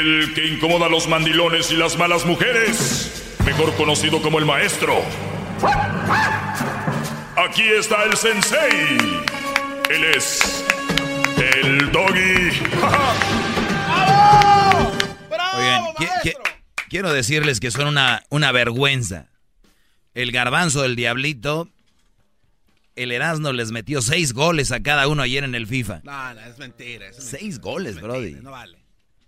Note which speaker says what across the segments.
Speaker 1: El que incomoda a los mandilones y las malas mujeres. Mejor conocido como el maestro. Aquí está el sensei. Él es. El doggy.
Speaker 2: Oigan, qui- qui- quiero decirles que son una, una vergüenza. El garbanzo del diablito, el Erasmo les metió seis goles a cada uno ayer en el FIFA.
Speaker 3: No, no, es mentira. es
Speaker 2: Seis goles,
Speaker 3: es
Speaker 2: Brody.
Speaker 3: No vale.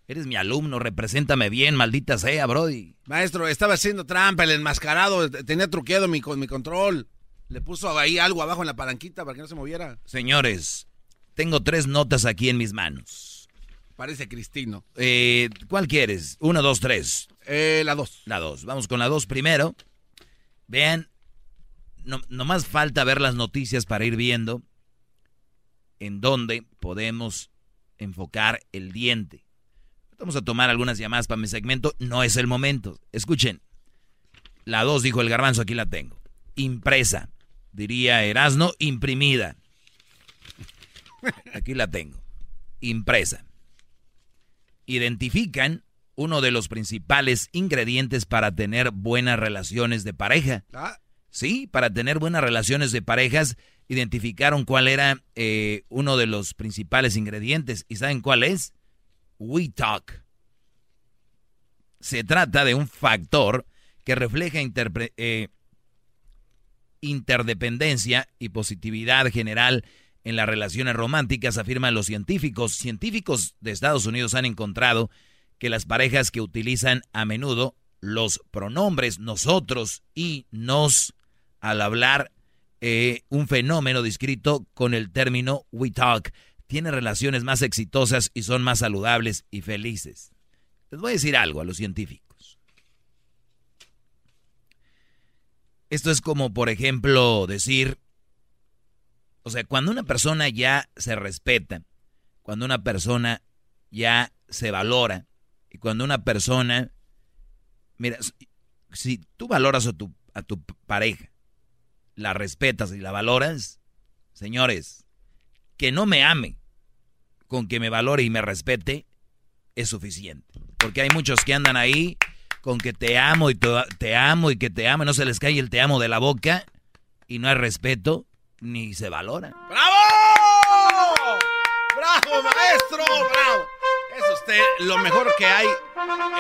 Speaker 2: Eres mi alumno, represéntame bien, maldita sea, Brody.
Speaker 3: Maestro, estaba haciendo trampa, el enmascarado, tenía truqueado mi, con mi control. Le puso ahí algo abajo en la palanquita para que no se moviera.
Speaker 2: Señores, tengo tres notas aquí en mis manos.
Speaker 3: Parece Cristino.
Speaker 2: Eh, ¿Cuál quieres? Uno, dos, tres.
Speaker 3: Eh, la dos.
Speaker 2: La dos. Vamos con la dos primero. Vean, no, nomás falta ver las noticias para ir viendo en dónde podemos enfocar el diente. Vamos a tomar algunas llamadas para mi segmento. No es el momento. Escuchen. La dos dijo el garbanzo, aquí la tengo. Impresa. Diría Erasno, imprimida. Aquí la tengo. Impresa. Identifican uno de los principales ingredientes para tener buenas relaciones de pareja.
Speaker 3: Ah,
Speaker 2: Sí, para tener buenas relaciones de parejas, identificaron cuál era eh, uno de los principales ingredientes. ¿Y saben cuál es? We Talk. Se trata de un factor que refleja eh, interdependencia y positividad general en las relaciones románticas, afirman los científicos. Científicos de Estados Unidos han encontrado que las parejas que utilizan a menudo los pronombres nosotros y nos al hablar eh, un fenómeno descrito con el término we talk tienen relaciones más exitosas y son más saludables y felices. Les voy a decir algo a los científicos. Esto es como, por ejemplo, decir, o sea, cuando una persona ya se respeta, cuando una persona ya se valora, y cuando una persona, mira, si tú valoras a tu, a tu pareja, la respetas y la valoras, señores, que no me ame, con que me valore y me respete, es suficiente. Porque hay muchos que andan ahí con que te amo y te, te amo y que te amo, no se les cae el te amo de la boca y no hay respeto ni se valora.
Speaker 3: ¡Bravo! ¡Bravo, maestro! ¡Bravo! Es usted lo mejor que hay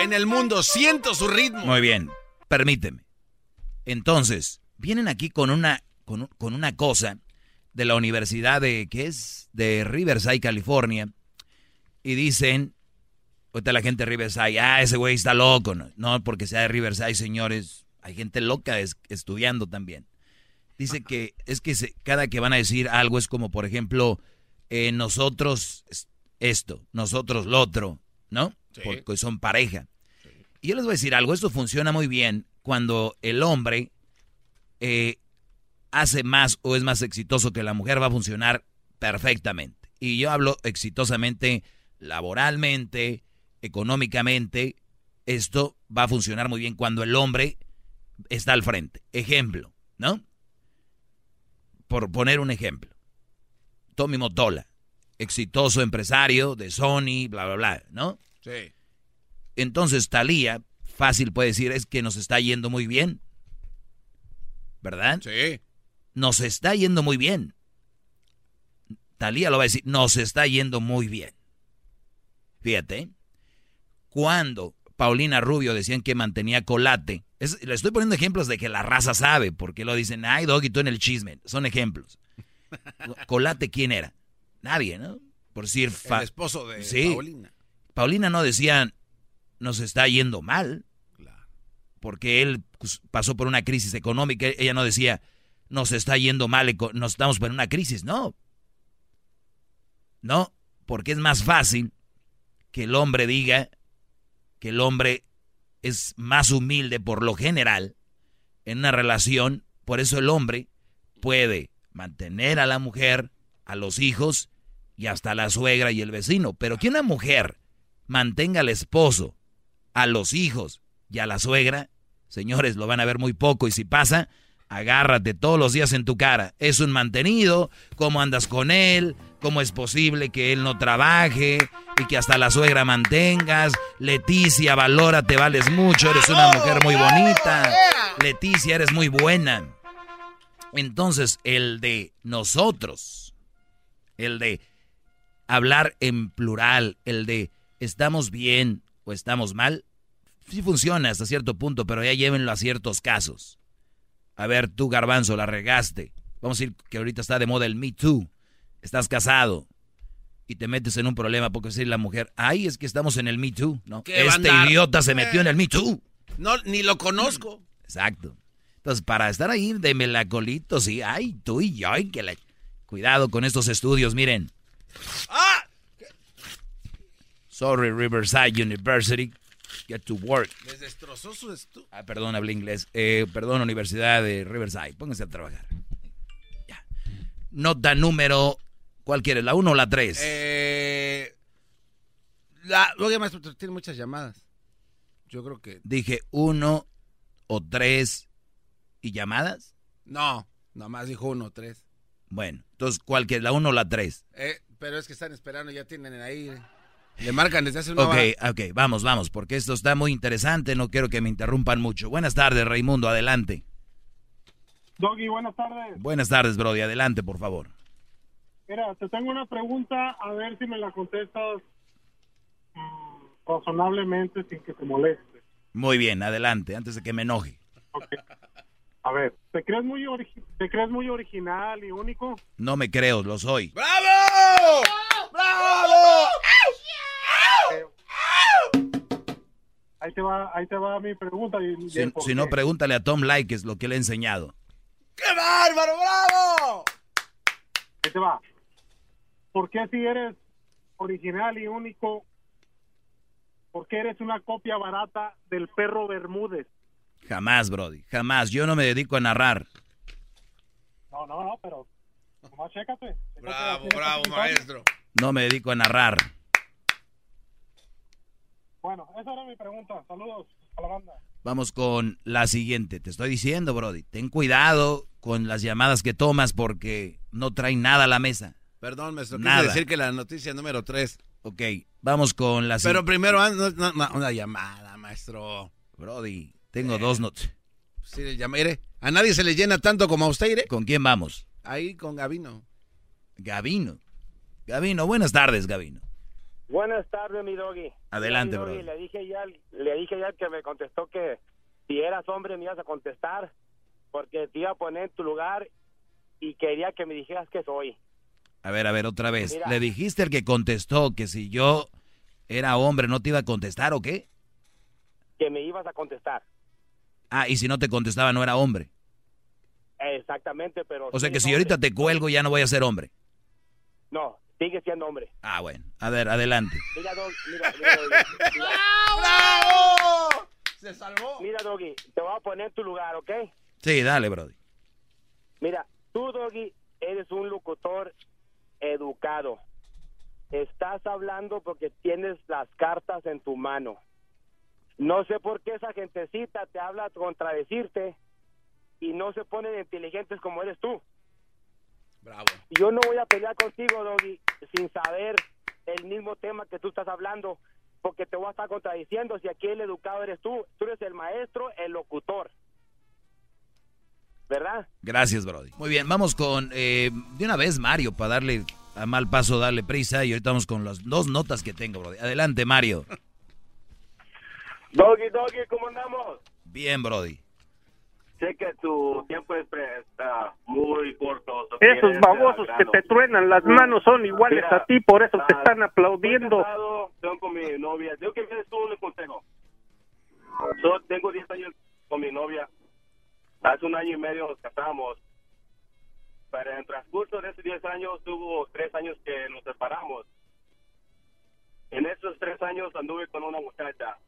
Speaker 3: en el mundo. Siento su ritmo.
Speaker 2: Muy bien, permíteme. Entonces, vienen aquí con una, con, con una cosa de la universidad de, ¿qué es? De Riverside, California, y dicen, ahorita la gente de Riverside, ah, ese güey está loco. No, no porque sea de Riverside, señores, hay gente loca es- estudiando también. Dice que es que se- cada que van a decir algo es como, por ejemplo, eh, nosotros es- esto, nosotros lo otro, ¿no?
Speaker 3: Sí.
Speaker 2: Porque son pareja. Y yo les voy a decir algo, esto funciona muy bien cuando el hombre eh, hace más o es más exitoso que la mujer, va a funcionar perfectamente. Y yo hablo exitosamente laboralmente, económicamente, esto va a funcionar muy bien cuando el hombre está al frente. Ejemplo, ¿no? Por poner un ejemplo. Tommy Motola, exitoso empresario de Sony, bla, bla, bla, ¿no?
Speaker 3: Sí.
Speaker 2: Entonces Talía, fácil puede decir, es que nos está yendo muy bien. ¿Verdad?
Speaker 3: Sí.
Speaker 2: Nos está yendo muy bien. Talía lo va a decir, nos está yendo muy bien. Fíjate, cuando Paulina Rubio decían que mantenía colate. le estoy poniendo ejemplos de que la raza sabe, porque lo dicen, ay, Doggy, tú en el chisme. Son ejemplos. colate, ¿quién era? Nadie, ¿no? Por decir...
Speaker 3: El esposo de
Speaker 2: sí.
Speaker 3: Paulina.
Speaker 2: Paulina no decía, nos está yendo mal. Porque él pues, pasó por una crisis económica. Ella no decía, nos está yendo mal, nos estamos por una crisis. No. No, porque es más fácil que el hombre diga que el hombre es más humilde por lo general en una relación. Por eso el hombre puede mantener a la mujer, a los hijos y hasta a la suegra y el vecino. Pero que una mujer mantenga al esposo, a los hijos y a la suegra, señores, lo van a ver muy poco y si pasa, agárrate todos los días en tu cara. Es un mantenido, cómo andas con él, cómo es posible que él no trabaje y que hasta la suegra mantengas. Leticia, valora, te vales mucho, eres una mujer muy bonita. Leticia, eres muy buena. Entonces, el de nosotros, el de hablar en plural, el de estamos bien o estamos mal, sí funciona hasta cierto punto, pero ya llévenlo a ciertos casos. A ver, tú, garbanzo, la regaste. Vamos a decir que ahorita está de moda el Me Too. Estás casado y te metes en un problema porque decir la mujer, ay, es que estamos en el Me Too. No, este idiota se metió en el Me Too.
Speaker 3: No, ni lo conozco.
Speaker 2: Exacto. Entonces, para estar ahí de melacolito, sí, ay, tú y yo, ay, que la... Cuidado con estos estudios, miren. ¡Ah! Sorry, Riverside University. Get to work.
Speaker 3: Les destrozó su estudio.
Speaker 2: Ah, perdón, hablé inglés. Eh, perdón, Universidad de Riverside. Pónganse a trabajar. Ya. Nota número. ¿Cuál quieres? ¿La 1 o la 3?
Speaker 3: Eh. La. Oye, maestro, tiene muchas llamadas. Yo creo que.
Speaker 2: Dije 1 o 3 y llamadas.
Speaker 3: No, nomás dijo 1 o 3.
Speaker 2: Bueno, entonces, ¿cuál quieres? ¿La 1 o la 3?
Speaker 3: Eh, pero es que están esperando, ya tienen ahí. Le marcan desde hace una
Speaker 2: Ok, ok, vamos, vamos, porque esto está muy interesante, no quiero que me interrumpan mucho. Buenas tardes, Raimundo, adelante.
Speaker 4: Doggy, buenas tardes.
Speaker 2: Buenas tardes, Brody, adelante, por favor.
Speaker 4: Mira, te tengo una pregunta, a ver si me la contestas mm, razonablemente sin que te moleste.
Speaker 2: Muy bien, adelante, antes de que me enoje.
Speaker 4: Okay. A ver, ¿te crees, muy ¿te crees muy original y único?
Speaker 2: No me creo, lo soy.
Speaker 3: ¡Bravo! ¡Bravo!
Speaker 4: Ahí te va, ahí te va mi pregunta. Y,
Speaker 2: si, no, pregúntale a Tom Like, es lo que le he enseñado.
Speaker 3: ¡Qué bárbaro, bravo!
Speaker 4: Ahí te va. ¿Por qué si eres original y único, por qué eres una copia barata del perro Bermúdez?
Speaker 2: Jamás, Brody, jamás. Yo no me dedico a narrar.
Speaker 4: No, no, no, pero... chécate.
Speaker 3: bravo, bravo, maestro.
Speaker 2: No me dedico a narrar.
Speaker 4: Bueno, esa era mi pregunta. Saludos a la banda.
Speaker 2: Vamos con la siguiente. Te estoy diciendo, Brody, ten cuidado con las llamadas que tomas porque no traen nada a la mesa.
Speaker 3: Perdón, maestro. Nada. decir que la noticia número 3.
Speaker 2: Ok, vamos con la
Speaker 3: Pero primero, ah, una llamada, maestro.
Speaker 2: Brody, tengo eh, dos noticias.
Speaker 3: Sí, mire, a nadie se le llena tanto como a usted, ¿eh?
Speaker 2: ¿Con quién vamos?
Speaker 3: Ahí con Gavino.
Speaker 2: Gavino. Gavino, buenas tardes, Gavino.
Speaker 5: Buenas tardes, mi doggy.
Speaker 2: Adelante, bro.
Speaker 5: Le dije ya, le dije ya que me contestó que si eras hombre me ibas a contestar porque te iba a poner en tu lugar y quería que me dijeras que soy.
Speaker 2: A ver, a ver, otra vez. ¿Le dijiste al que contestó que si yo era hombre no te iba a contestar o qué?
Speaker 5: Que me ibas a contestar.
Speaker 2: Ah, y si no te contestaba no era hombre.
Speaker 5: Exactamente, pero...
Speaker 2: O sea que si ahorita te cuelgo ya no voy a ser hombre.
Speaker 5: No, Sigue siendo hombre.
Speaker 2: Ah, bueno. A ver, adelante.
Speaker 5: Mira, Doggy. Mira, mira,
Speaker 3: ¡Bravo! Se salvó.
Speaker 5: Mira, Doggy, te voy a poner en tu lugar, ¿ok?
Speaker 2: Sí, dale, Brody.
Speaker 5: Mira, tú, Doggy, eres un locutor educado. Estás hablando porque tienes las cartas en tu mano. No sé por qué esa gentecita te habla contradecirte y no se ponen inteligentes como eres tú. Yo no voy a pelear contigo, Doggy, sin saber el mismo tema que tú estás hablando, porque te voy a estar contradiciendo si aquí el educado eres tú. Tú eres el maestro, el locutor. ¿Verdad?
Speaker 2: Gracias, Brody. Muy bien, vamos con eh, de una vez Mario para darle a mal paso, darle prisa y ahorita vamos con las dos notas que tengo, Brody. Adelante, Mario.
Speaker 5: Doggy, Doggy, ¿cómo andamos?
Speaker 2: Bien, Brody.
Speaker 5: Sé que tu tiempo es está muy corto. so
Speaker 4: Esos babosos que te truenan las manos son iguales
Speaker 5: Mira,
Speaker 4: a ti, por eso te están aplaudiendo.
Speaker 5: Casado, tengo con mi novia. Tengo que tú un consejo. Yo tengo 10 años con mi novia. Hace un año y medio nos casamos. Pero en el transcurso de esos 10 años hubo 3 años que nos separamos. En esos 3 años anduve con una muchacha.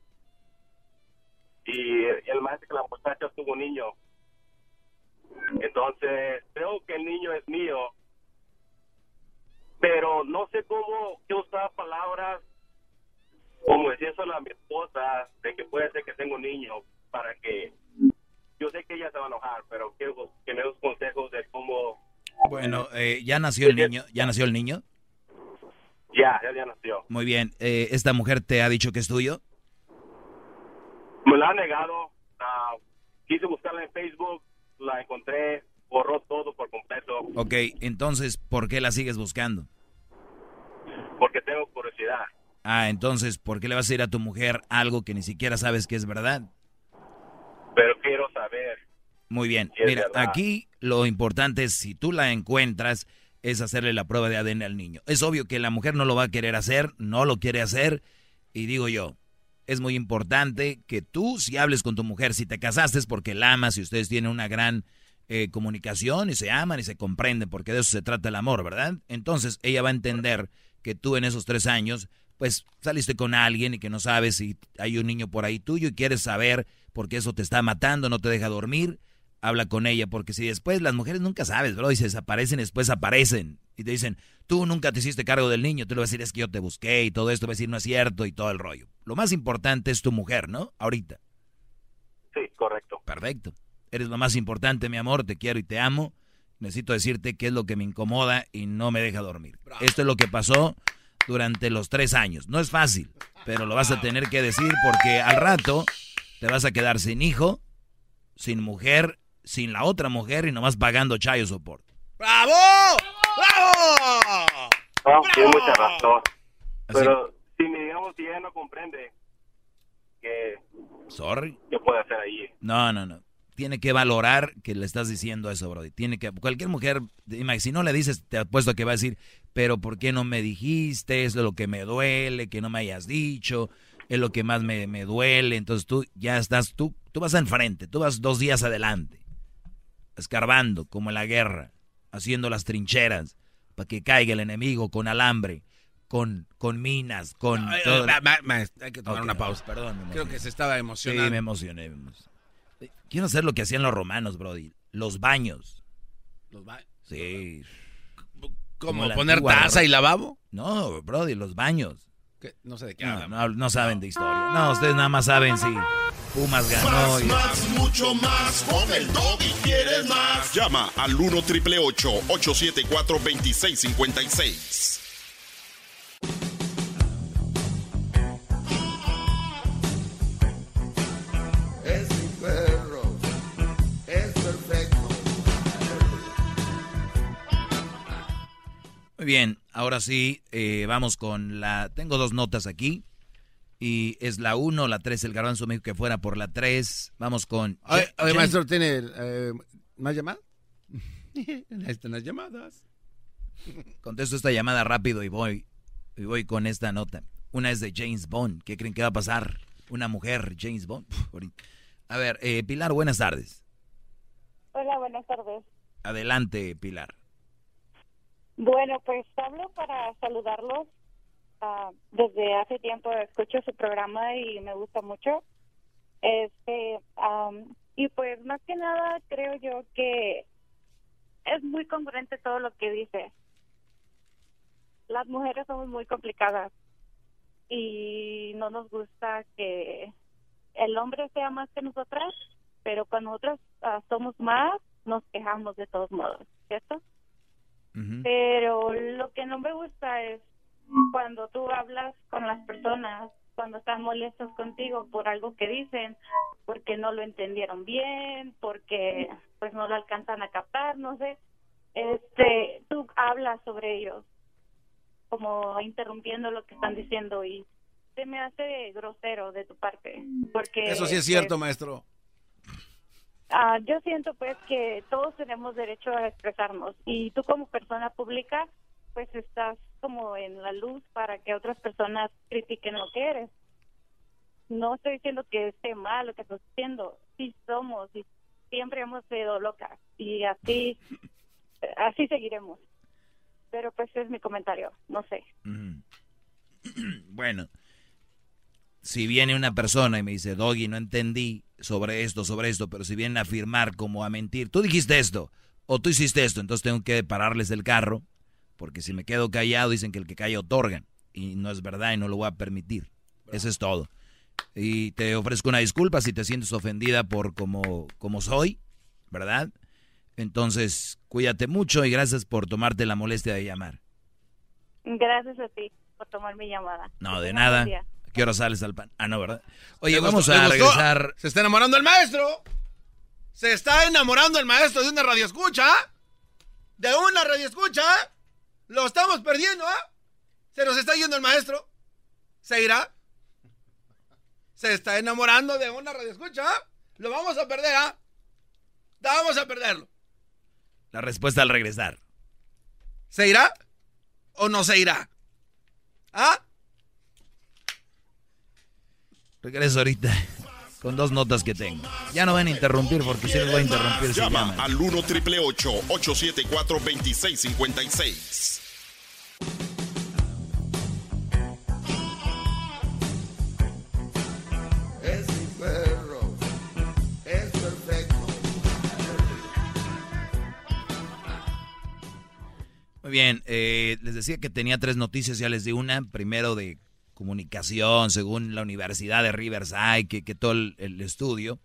Speaker 5: Y el más que la muchacha tuvo un niño. Entonces, creo que el niño es mío. Pero no sé cómo que usar palabras como decírselo a mi esposa de que puede ser que tengo un niño para que yo sé que ella se va a enojar, pero quiero que me des consejos de cómo
Speaker 2: Bueno, eh, ya nació el niño. ¿Ya nació el niño?
Speaker 5: ya, ya, ya nació.
Speaker 2: Muy bien. Eh, ¿Esta mujer te ha dicho que es tuyo?
Speaker 5: La ha negado. ah, quise buscarla en Facebook, la encontré, borró todo por completo
Speaker 2: Ok, entonces, ¿por qué la sigues buscando?
Speaker 5: porque tengo curiosidad.
Speaker 2: Ah, entonces, ¿por qué le vas a decir a tu mujer algo que ni siquiera sabes que es verdad?
Speaker 5: Pero quiero saber.
Speaker 2: Muy bien.
Speaker 5: Es
Speaker 2: Mira, aquí lo importante es, si tú la encuentras, es hacerle la prueba de ADN al niño. Es obvio que la mujer no lo va a querer hacer, no lo quiere hacer, y digo yo, es muy importante que tú, si hables con tu mujer, si te casaste es porque la amas y ustedes tienen una gran eh, comunicación y se aman y se comprenden, porque de eso se trata el amor, ¿verdad? Entonces ella va a entender que tú en esos tres años, pues saliste con alguien y que no sabes si hay un niño por ahí tuyo y quieres saber porque eso te está matando, no te deja dormir, habla con ella, porque si después las mujeres nunca sabes, bro, y se desaparecen, después aparecen y te dicen, tú nunca te hiciste cargo del niño, tú le vas a decir, es que yo te busqué y todo esto, va a decir, no es cierto y todo el rollo. Lo más importante es tu mujer, ¿no? Ahorita.
Speaker 5: Sí, correcto.
Speaker 2: Perfecto. Eres lo más importante, mi amor, te quiero y te amo. Necesito decirte qué es lo que me incomoda y no me deja dormir. Esto es lo que pasó durante los tres años. No es fácil, pero lo vas a tener que decir porque al rato te vas a quedar sin hijo, sin mujer, sin la otra mujer y nomás pagando chayo support.
Speaker 3: ¡Bravo! ¡Bravo!
Speaker 5: No, tiene mucha razón.
Speaker 2: Así-
Speaker 5: Pero si me digamos si ella no comprende, ¿qué,
Speaker 2: Sorry.
Speaker 5: qué puede hacer ahí?
Speaker 2: No, no, no. Tiene que valorar que le estás diciendo eso, Brody. Tiene que, cualquier mujer, si no le dices, te apuesto que va a decir, pero ¿por qué no me dijiste? Es lo que me duele, que no me hayas dicho, es lo que más me, me duele. Entonces tú ya estás, tú, tú vas enfrente, tú vas dos días adelante, escarbando como en la guerra, haciendo las trincheras para que caiga el enemigo con alambre, con, con minas, con todo.
Speaker 3: ma- ma- ma- hay que tomar una pausa.
Speaker 2: Perdón, me
Speaker 3: Creo que se estaba
Speaker 2: Sí,
Speaker 3: emocionando.
Speaker 2: me emocioné. me emocioné. Quiero hacer lo que hacían los romanos, Brody. Los baños.
Speaker 3: Los ba-
Speaker 2: Sí.
Speaker 3: ¿Cómo?
Speaker 2: la
Speaker 3: ¿Poner
Speaker 2: antigua
Speaker 3: taza y lavabo?
Speaker 2: No, Brody, los baños.
Speaker 3: ¿Qué? No sé de qué
Speaker 2: No,
Speaker 3: hablan.
Speaker 2: no, no saben de historia. No, ustedes nada más saben si Pumas ganó.
Speaker 6: Más, más, mucho más. Con el y quieres más. Llama al 1 triple 874 2656.
Speaker 7: Es mi perro. Es perfecto.
Speaker 2: Muy bien, ahora sí, eh, vamos con la... Tengo dos notas aquí. Y es la 1, la 3, el garbanzo me dijo que fuera por la 3. Vamos con...
Speaker 3: Oye, maestro, ¿tiene eh, más llamadas? Ahí están las llamadas.
Speaker 2: Contesto esta llamada rápido y voy, y voy con esta nota. Una es de James Bond. ¿Qué creen que va a pasar? Una mujer, James Bond. A ver, eh, Pilar, buenas tardes.
Speaker 8: Hola, buenas tardes.
Speaker 2: Adelante, Pilar.
Speaker 8: Bueno, pues hablo para saludarlos. Ah, desde hace tiempo escucho su programa y me gusta mucho. Este, am, y pues más que nada creo yo que es muy congruente todo lo que dice. Las mujeres somos muy complicadas y no nos gusta que el hombre sea más que nosotras, pero cuando nosotras ah, somos más, nos quejamos de todos modos, ¿cierto? Pero lo que no me gusta es cuando tú hablas con las personas, cuando están molestos contigo por algo que dicen, porque no lo entendieron bien, porque pues no lo alcanzan a captar, no sé. Este, tú hablas sobre ellos, como interrumpiendo lo que están diciendo y se me hace grosero de tu parte, porque...
Speaker 3: Eso sí es cierto, maestro.
Speaker 8: Ah, yo siento pues que todos tenemos derecho a expresarnos y tú como persona pública pues estás como en la luz para que otras personas critiquen lo que eres. No estoy diciendo que esté mal lo que estás haciendo, sí somos y siempre hemos sido locas y así así seguiremos. Pero pues es mi comentario, no sé.
Speaker 2: Bueno, si viene una persona y me dice, Doggy, no entendí sobre esto, sobre esto, pero si vienen a afirmar como a mentir, tú dijiste esto o tú hiciste esto, entonces tengo que pararles el carro, porque si me quedo callado dicen que el que calla otorgan, y no es verdad y no lo voy a permitir. Eso es todo. Y te ofrezco una disculpa si te sientes ofendida por como, como soy, ¿verdad? Entonces, cuídate mucho y gracias por tomarte la molestia de llamar.
Speaker 8: Gracias a ti por tomar mi llamada.
Speaker 2: No, de nada. ¿A qué hora sales al pan? Ah, no, ¿verdad? Oye,
Speaker 3: ¿Le
Speaker 2: vamos
Speaker 3: gustó-
Speaker 2: a
Speaker 3: gustó?
Speaker 2: regresar.
Speaker 3: Se está enamorando el maestro. Se está enamorando el maestro de una radio escucha. De una radio escucha. Lo estamos perdiendo, ¿ah? Se nos está yendo el maestro. ¿Se irá? Se está enamorando de una radio escucha. Lo vamos a perder, ¿ah? Vamos a perderlo.
Speaker 2: La respuesta al regresar.
Speaker 3: ¿Se irá? ¿O no se irá? ¿Ah?
Speaker 2: Regreso ahorita con dos notas que tengo. Ya no van a interrumpir porque si les voy a interrumpir si
Speaker 6: Llama
Speaker 2: llaman.
Speaker 6: al 1 triple 874 2656.
Speaker 7: Es mi perro. Es perfecto.
Speaker 2: Muy bien, eh, les decía que tenía tres noticias, ya les di una. Primero de comunicación, según la Universidad de Riverside, que, todo el, el estudio.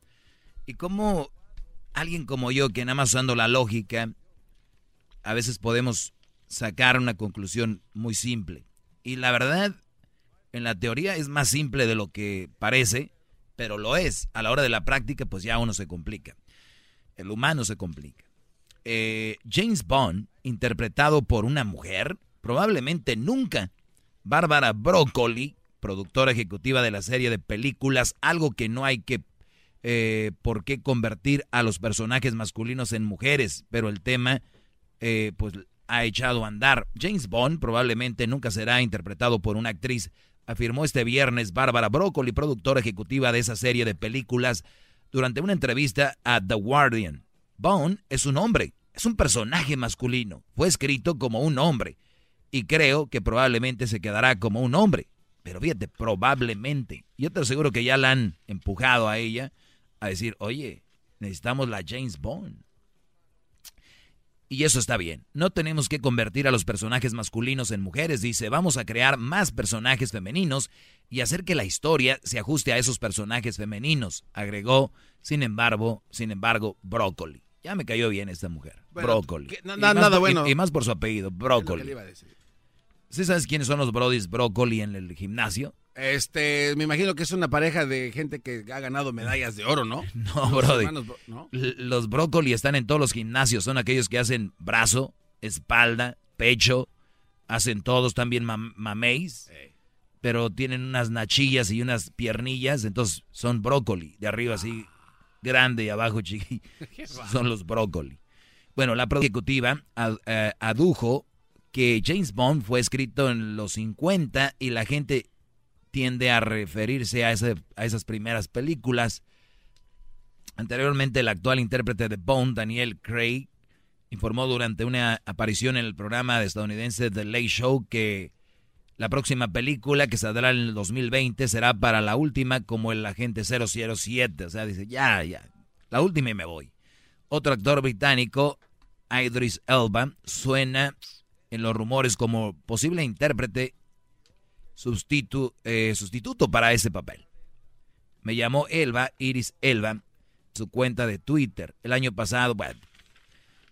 Speaker 2: Y cómo alguien como yo, que nada más usando la lógica, a veces podemos sacar una conclusión muy simple. Y la verdad, en la teoría es más simple de lo que parece, pero lo es. A la hora de la práctica, pues ya uno se complica. El humano se complica. Eh, James Bond, interpretado por una mujer, probablemente nunca. Bárbara Broccoli, productora ejecutiva de la serie de películas, algo que no hay que eh, por qué convertir a los personajes masculinos en mujeres, pero el tema eh, pues ha echado a andar. James Bond probablemente nunca será interpretado por una actriz, afirmó este viernes Bárbara Broccoli, productora ejecutiva de esa serie de películas, durante una entrevista a The Guardian. Bond es un hombre, es un personaje masculino, fue escrito como un hombre y creo que probablemente se quedará como un hombre. Pero fíjate, probablemente. Yo te aseguro que ya la han empujado a ella a decir, oye, necesitamos la James Bond. Y eso está bien. No tenemos que convertir a los personajes masculinos en mujeres, dice. Vamos a crear más personajes femeninos y hacer que la historia se ajuste a esos personajes femeninos, agregó, sin embargo, sin embargo, Brócoli. Ya me cayó bien esta mujer.
Speaker 3: Bueno,
Speaker 2: Brócoli.
Speaker 3: que- na-
Speaker 2: Y
Speaker 3: na-
Speaker 2: más
Speaker 3: nada
Speaker 2: por- y-
Speaker 3: bueno.
Speaker 2: Y, más por su apellido, Brócoli. ¿Sí sabes quiénes son los brodis Brócoli en el gimnasio?
Speaker 3: Este, me imagino que es una pareja de gente que ha ganado medallas de oro, ¿no?
Speaker 2: No,
Speaker 3: Los
Speaker 2: brody. Los brócoli están en todos los gimnasios. Son aquellos que hacen brazo, espalda, pecho. Hacen todos también mam mameis. Pero tienen unas nachillas y unas piernillas. Entonces son brócoli. De arriba así grande y abajo chiqui. Son los brócoli. Bueno, la ad- eh, adujo que James Bond fue escrito en los 50 y la gente tiende a referirse a, esas primeras películas. Anteriormente, el actual intérprete de Bond, Daniel Craig, informó durante una aparición en el programa estadounidense The Late Show que la próxima película que saldrá en el 2020 será para la última como el agente 007. O sea, dice, ya, ya, la última y me voy. Otro actor británico, Idris Elba, suena en los rumores como posible intérprete sustitu- eh, sustituto para ese papel. Me llamó Elba, Iris Elba, su cuenta de Twitter el año pasado. Bueno,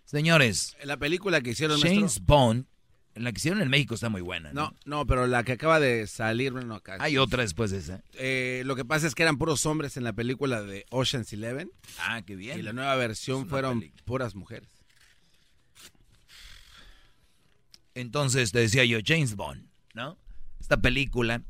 Speaker 2: señores,
Speaker 3: La película que hicieron
Speaker 2: James
Speaker 3: maestro-
Speaker 2: Bond, la que hicieron en México está muy buena. ¿no?
Speaker 3: No, no, pero la que acaba de salir, bueno, acá.
Speaker 2: Hay otra después de esa.
Speaker 3: Eh, lo que pasa es que eran puros hombres en la película de Ocean's Eleven.
Speaker 2: Ah, qué bien.
Speaker 3: Y la nueva versión fueron
Speaker 2: película.
Speaker 3: puras mujeres.
Speaker 2: Entonces te decía yo, James Bond, ¿no? Esta película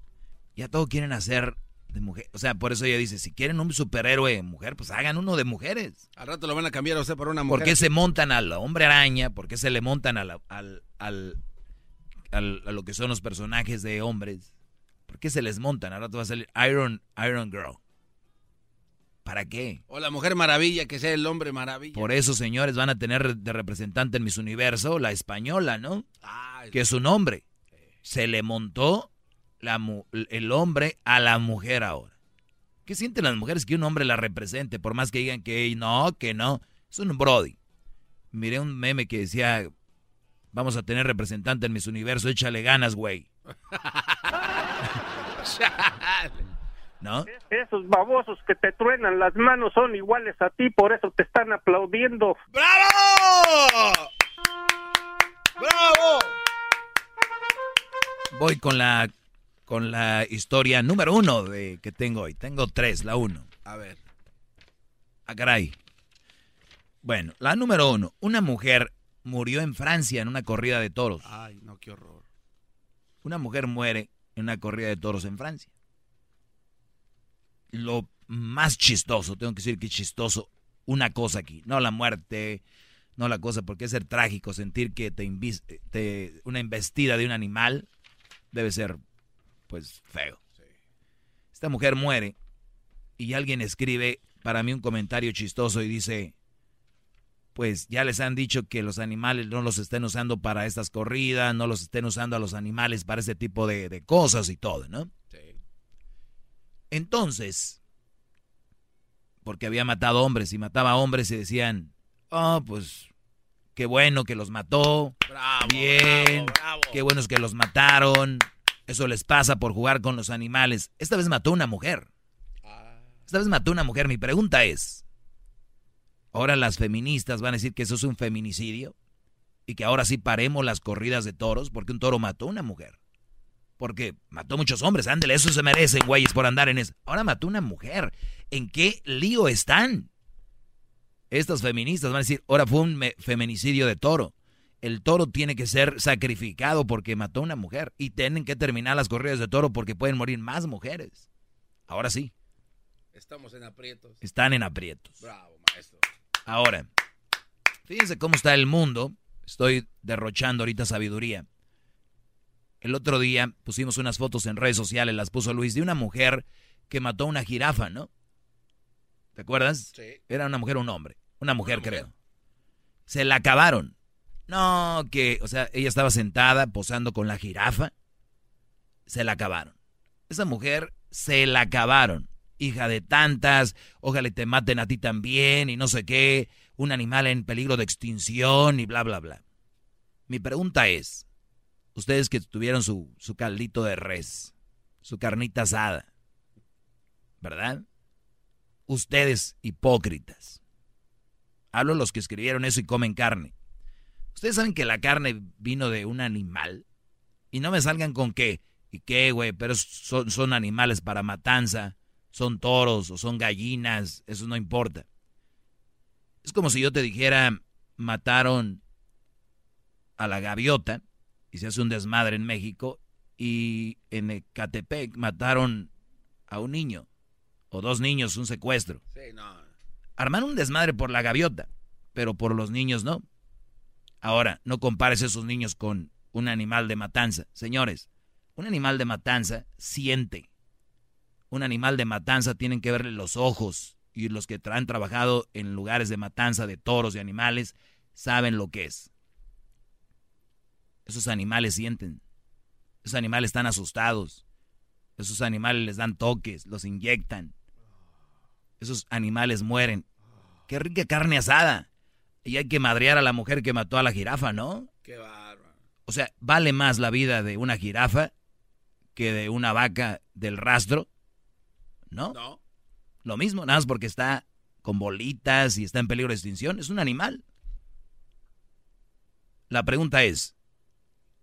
Speaker 2: Ya todo quieren hacer de mujer. O sea, por eso ella dice, si quieren un superhéroe de mujer, pues hagan uno de mujeres.
Speaker 3: Al rato lo van a cambiar a usted por una mujer.
Speaker 2: ¿Por qué se montan al hombre araña? ¿Por qué se le montan a, la- al, al, al- a lo que son los personajes de hombres? ¿Por qué se les montan? Ahora te va a salir Iron, Iron Girl. ¿Para qué?
Speaker 3: O la mujer maravilla, que sea el hombre maravilla.
Speaker 2: Por eso, señores, van a tener de representante en Miss Universo la española, ¿no?
Speaker 3: Ay,
Speaker 2: Que es su nombre. Se le montó la mu- el hombre a la mujer ahora. ¿Qué sienten las mujeres que un hombre la represente? Por más que digan que no, que no. Es un Brody. Miré un meme que decía, vamos a tener representante en Miss Universo, échale ganas, güey. ¿No?
Speaker 9: Esos babosos que te truenan las manos son iguales a ti, por eso te están aplaudiendo.
Speaker 3: ¡Bravo! ¡Bravo!
Speaker 2: Voy con la con la historia número uno de que tengo hoy. Tengo tres, la uno.
Speaker 3: A ver.
Speaker 2: Ah, caray. Bueno, la número uno. Una mujer murió en Francia en una corrida de toros.
Speaker 3: Ay, no, qué horror.
Speaker 2: Una mujer muere en una corrida de toros en Francia. Lo más chistoso, tengo que decir que chistoso, una cosa aquí. No la muerte, no la cosa, porque es ser trágico sentir que te, una embestida de un animal debe ser, pues, feo. Esta mujer muere y alguien escribe para mí un comentario chistoso y dice, pues ya les han dicho que los animales no los estén usando para estas corridas, no los estén usando a los animales para ese tipo de, de cosas y todo, ¿no? Entonces, porque había matado hombres y mataba hombres y decían, oh, pues qué bueno que los mató,
Speaker 3: Bravo,
Speaker 2: bien,
Speaker 3: bravo, bravo.
Speaker 2: qué buenos que los mataron, eso les pasa por jugar con los animales. Esta vez mató una mujer. Esta vez mató una mujer. Mi pregunta es, ahora las feministas van a decir que eso es un feminicidio y que ahora sí paremos las corridas de toros porque un toro mató a una mujer. Porque mató muchos hombres, ándale, eso se merecen, güeyes, por andar en eso. Ahora mató una mujer. ¿En qué lío están? Estas feministas van a decir, ahora fue un feminicidio de toro. El toro tiene que ser sacrificado porque mató a una mujer. Y tienen que terminar las corridas de toro porque pueden morir más mujeres. Ahora sí,
Speaker 3: Estamos en aprietos.
Speaker 2: están en aprietos.
Speaker 3: Bravo, maestro.
Speaker 2: Ahora, fíjense cómo está el mundo. Estoy derrochando ahorita sabiduría. El otro día pusimos unas fotos en redes sociales, las puso Luis, de una mujer que mató a una jirafa, ¿no? ¿Te acuerdas?
Speaker 3: Sí.
Speaker 2: Era una mujer o un hombre. Una mujer, creo. Se la acabaron. No, que, o sea, ella estaba sentada posando con la jirafa. Se la acabaron. Esa mujer se la acabaron. Hija de tantas, ojalá te maten a ti también y no sé qué. Un animal en peligro de extinción y bla, bla, bla. Mi pregunta es, ustedes que tuvieron su, su caldito de res, su carnita asada, ¿verdad? Ustedes hipócritas. Hablo los que escribieron eso y comen carne. Ustedes saben que la carne vino de un animal. Y no me salgan con qué. ¿Y qué, güey? Pero son, son animales para matanza. Son toros o son gallinas. Eso no importa. Es como si yo te dijera, mataron a la gaviota y se hace un desmadre en México y en Ecatepec mataron a un niño o dos niños, un secuestro.
Speaker 3: Sí, no.
Speaker 2: Armaron un desmadre por la gaviota, pero por los niños no. Ahora, no compares esos niños con un animal de matanza. Señores, un animal de matanza siente. Un animal de matanza tienen que verle los ojos. Y los que han trabajado en lugares de matanza de toros y animales saben lo que es. Esos animales sienten. Esos animales están asustados. Esos animales les dan toques, los inyectan. Esos animales mueren. Qué rica carne asada. Y hay que madrear a la mujer que mató a la jirafa, ¿no?
Speaker 3: Qué bárbaro.
Speaker 2: O sea, vale más la vida de una jirafa que de una vaca del rastro, ¿no?
Speaker 3: No.
Speaker 2: Lo mismo, nada más porque está con bolitas y está en peligro de extinción. Es un animal. La pregunta es,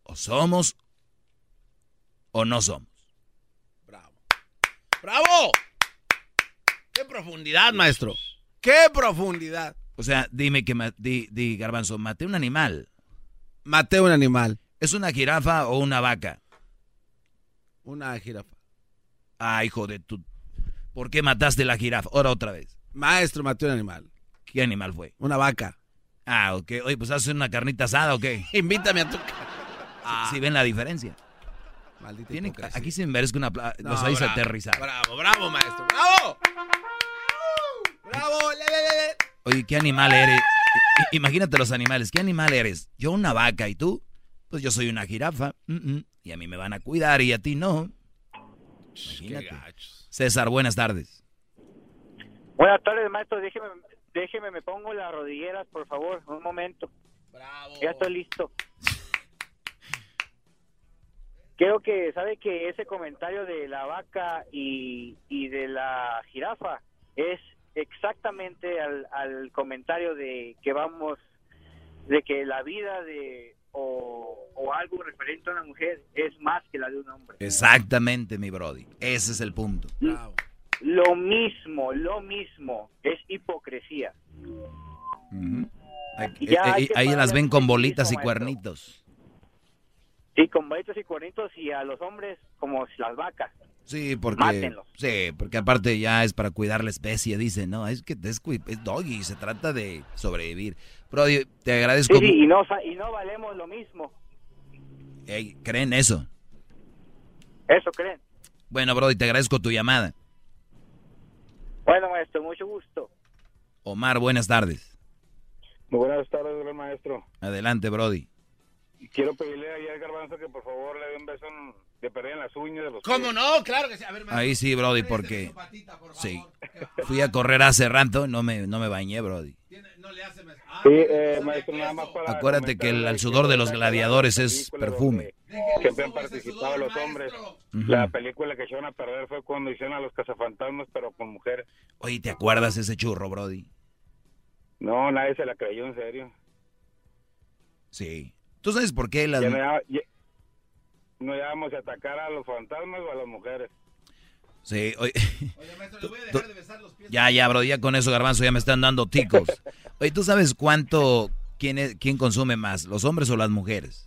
Speaker 2: ¿o somos o no somos?
Speaker 3: Bravo. ¡Bravo! ¡Qué profundidad, maestro! ¡Qué profundidad!
Speaker 2: O sea, dime que, di, di, Garbanzo, maté un animal.
Speaker 3: Maté un animal.
Speaker 2: ¿Es una jirafa o una vaca?
Speaker 3: Una jirafa.
Speaker 2: Ah, hijo de tu... ¿Por qué mataste la jirafa? Ahora otra vez.
Speaker 3: Maestro, maté un animal.
Speaker 2: ¿Qué animal fue?
Speaker 3: Una vaca.
Speaker 2: Ah, ok. Oye, pues haces una carnita asada, ¿ok?
Speaker 3: Invítame a tu
Speaker 2: Si ven la diferencia.
Speaker 3: Maldita
Speaker 2: aquí se merezca una...
Speaker 3: No,
Speaker 2: los vais a
Speaker 3: bravo,
Speaker 2: aterrizar.
Speaker 3: Bravo, bravo, maestro. ¡Bravo! ¡Bravo! Le, le, le, le.
Speaker 2: Oye, ¿qué animal eres? Imagínate los animales. ¿Qué animal eres? Yo una vaca y tú, pues yo soy una jirafa. Mm, mm. Y a mí me van a cuidar y a ti no. Imagínate. César, buenas tardes.
Speaker 10: Buenas tardes, maestro. Déjeme, déjeme, me pongo las rodilleras, por favor, un momento.
Speaker 3: Bravo.
Speaker 10: Ya estoy listo. Creo que, ¿sabe que ese comentario de la vaca y, y de la jirafa es exactamente al, al comentario de que vamos, de que la vida de o, o algo referente a una mujer es más que la de un hombre?
Speaker 2: Exactamente, mi Brody. Ese es el punto.
Speaker 10: Lo mismo, lo mismo, es hipocresía. Hay
Speaker 2: ahí- las ven con bolitas y cuernitos.
Speaker 10: Sí, con bolitos y cuernitos y a los hombres como las vacas.
Speaker 2: Sí, porque
Speaker 10: Mátenlos.
Speaker 2: sí, porque aparte ya es para cuidar la especie, dice, no, es que es, es doggy, se trata de sobrevivir. Brody, te agradezco.
Speaker 10: Sí, sí, y no, y no valemos lo mismo.
Speaker 2: Ey, ¿Creen eso?
Speaker 10: Eso creen.
Speaker 2: Bueno, Brody, te agradezco tu llamada.
Speaker 10: Bueno, maestro, mucho gusto.
Speaker 2: Omar, buenas tardes.
Speaker 11: Muy buenas tardes, maestro.
Speaker 2: Adelante, Brody.
Speaker 11: Quiero pedirle ahí al garbanzo que por favor le dé un beso en- de perder en las uñas de los
Speaker 3: ¿Cómo
Speaker 11: pies.
Speaker 3: no? Claro que sí. A ver.
Speaker 2: Ahí sí, Brody, porque sí. Fui a correr hace rato, no me no me bañé, Brody.
Speaker 11: Sí, eh, maestro, nada más para
Speaker 2: Acuérdate que el, el sudor de los gladiadores es perfume.
Speaker 11: siempre han participado los hombres. La película que echaron a perder fue cuando hicieron a los cazafantasmas, pero con mujeres.
Speaker 2: Oye, ¿te acuerdas ese churro, Brody?
Speaker 11: No, nadie se la creyó en serio.
Speaker 2: Sí. ¿Tú sabes por qué las
Speaker 11: Ya no, ya- ya- no íbamos a atacar a los fantasmas o a las mujeres.
Speaker 2: Sí, oye. Tú- Ya, ya, bro, ya con eso, garbanzo, ya me están dando ticos. Oye, ¿tú sabes cuánto, quién, es- quién consume más, los hombres o las mujeres?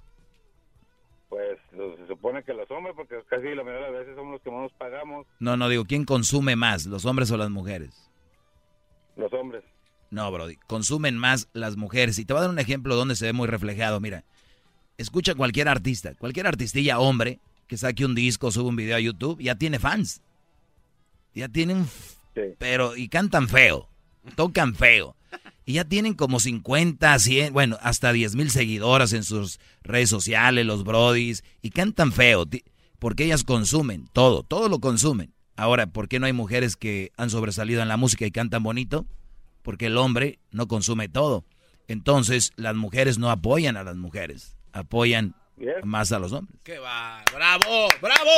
Speaker 11: Pues se supone que los hombres, porque casi la mayoría de las veces somos los que más nos pagamos,
Speaker 2: No, no, digo, ¿quién consume más, los hombres o las mujeres?
Speaker 11: los hombres.
Speaker 2: No, Brody, consumen más las mujeres. Y te voy a dar un ejemplo donde se ve muy reflejado. Mira, escucha cualquier artista, cualquier artistilla hombre que saque un disco, sube un video a YouTube, ya tiene fans. Ya tienen, pero, y cantan feo, tocan feo. Y ya tienen como 50, 100, bueno, hasta 10 mil seguidoras en sus redes sociales, los brodis, y cantan feo, porque ellas consumen todo, todo lo consumen. Ahora, ¿por qué no hay mujeres que han sobresalido en la música y cantan bonito? Porque el hombre no consume todo. Entonces, las mujeres no apoyan a las mujeres, apoyan más a los hombres.
Speaker 3: ¡Qué va! ¡Bravo! ¡Bravo!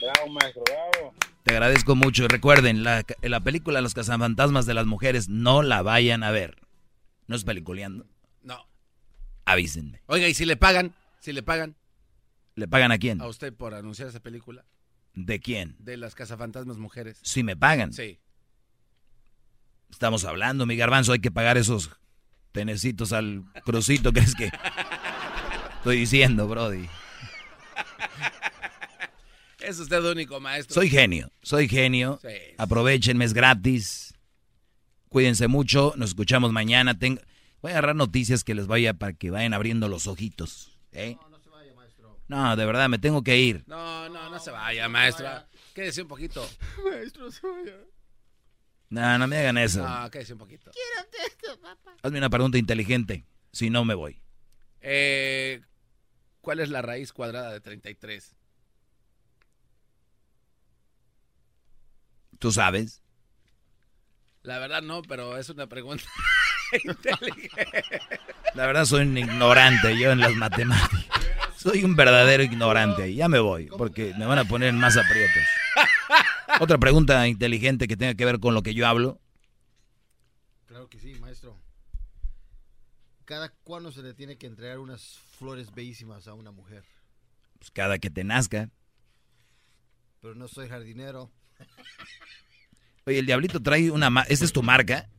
Speaker 11: Bravo, maestro, bravo.
Speaker 2: Te agradezco mucho y recuerden, la, la película Los cazafantasmas de las mujeres no la vayan a ver. No es peliculeando.
Speaker 3: No.
Speaker 2: Avísenme.
Speaker 3: Oiga, ¿y si le pagan? Si le pagan
Speaker 2: ¿Le pagan a quién?
Speaker 3: a usted por anunciar esa película
Speaker 2: ¿De quién?
Speaker 3: de las cazafantasmas mujeres.
Speaker 2: Si me pagan.
Speaker 3: Sí.
Speaker 2: Estamos hablando, mi garbanzo, hay que pagar esos tenecitos al crucito, ¿crees que? Estoy diciendo, Brody.
Speaker 3: Es usted único, maestro.
Speaker 2: Soy genio, soy genio.
Speaker 3: Sí.
Speaker 2: Aprovechenme, es gratis. Cuídense mucho, nos escuchamos mañana. Tengo... Voy a agarrar noticias que les vaya para que vayan abriendo los ojitos. ¿eh? No, de verdad, me tengo que ir.
Speaker 3: No, no, no se vaya, maestra. Quédese un poquito. Maestro, se vaya.
Speaker 2: No, no me hagan eso.
Speaker 3: No, quédese un poquito.
Speaker 2: Hazme una pregunta inteligente. Si no, me voy.
Speaker 3: Eh, ¿Cuál es la raíz cuadrada de 33?
Speaker 2: ¿Tú sabes?
Speaker 3: La verdad no, pero es una pregunta inteligente.
Speaker 2: La verdad soy un ignorante yo en las matemáticas. Soy un verdadero ignorante. Ya me voy, porque me van a poner en más aprietos. Otra pregunta inteligente que tenga que ver con lo que yo hablo.
Speaker 12: Claro que sí, maestro. ¿Cada cuándo se le tiene que entregar unas flores bellísimas a una mujer?
Speaker 2: Pues cada que te nazca.
Speaker 12: Pero no soy jardinero.
Speaker 2: Oye, el diablito trae una... ma- ¿Esta es tu marca?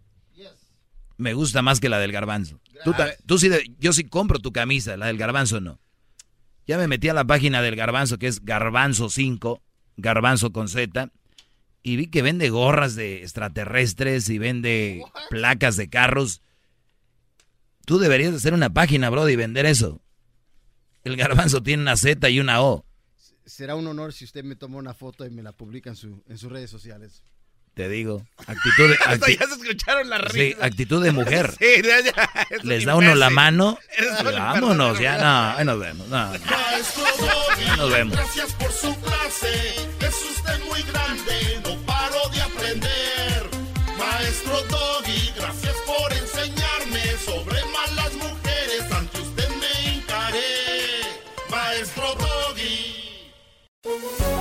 Speaker 2: Me gusta más que la del garbanzo. Tú, tú sí, yo sí compro tu camisa, la del garbanzo no. Ya me metí a la página del garbanzo, que es garbanzo 5, Garbanzo con Z, y vi que vende gorras de extraterrestres y vende placas de carros. Tú deberías hacer una página, bro, y vender eso. El garbanzo tiene una Z y una O.
Speaker 12: Será un honor si usted me toma una foto y me la publica en, su, en sus redes sociales.
Speaker 2: Te digo, actitud de,
Speaker 3: Hasta ya se escucharon las
Speaker 2: sí,
Speaker 3: risas.
Speaker 2: actitud de mujer.
Speaker 3: Sí, ya, ya,
Speaker 2: Les da uno la
Speaker 3: imbécil.
Speaker 2: mano.
Speaker 3: Un
Speaker 2: vámonos, ya no, ahí nos vemos. no, no. Nos vemos.
Speaker 6: gracias por su clase. Es usted muy grande, no paro de aprender. Maestro Doggy,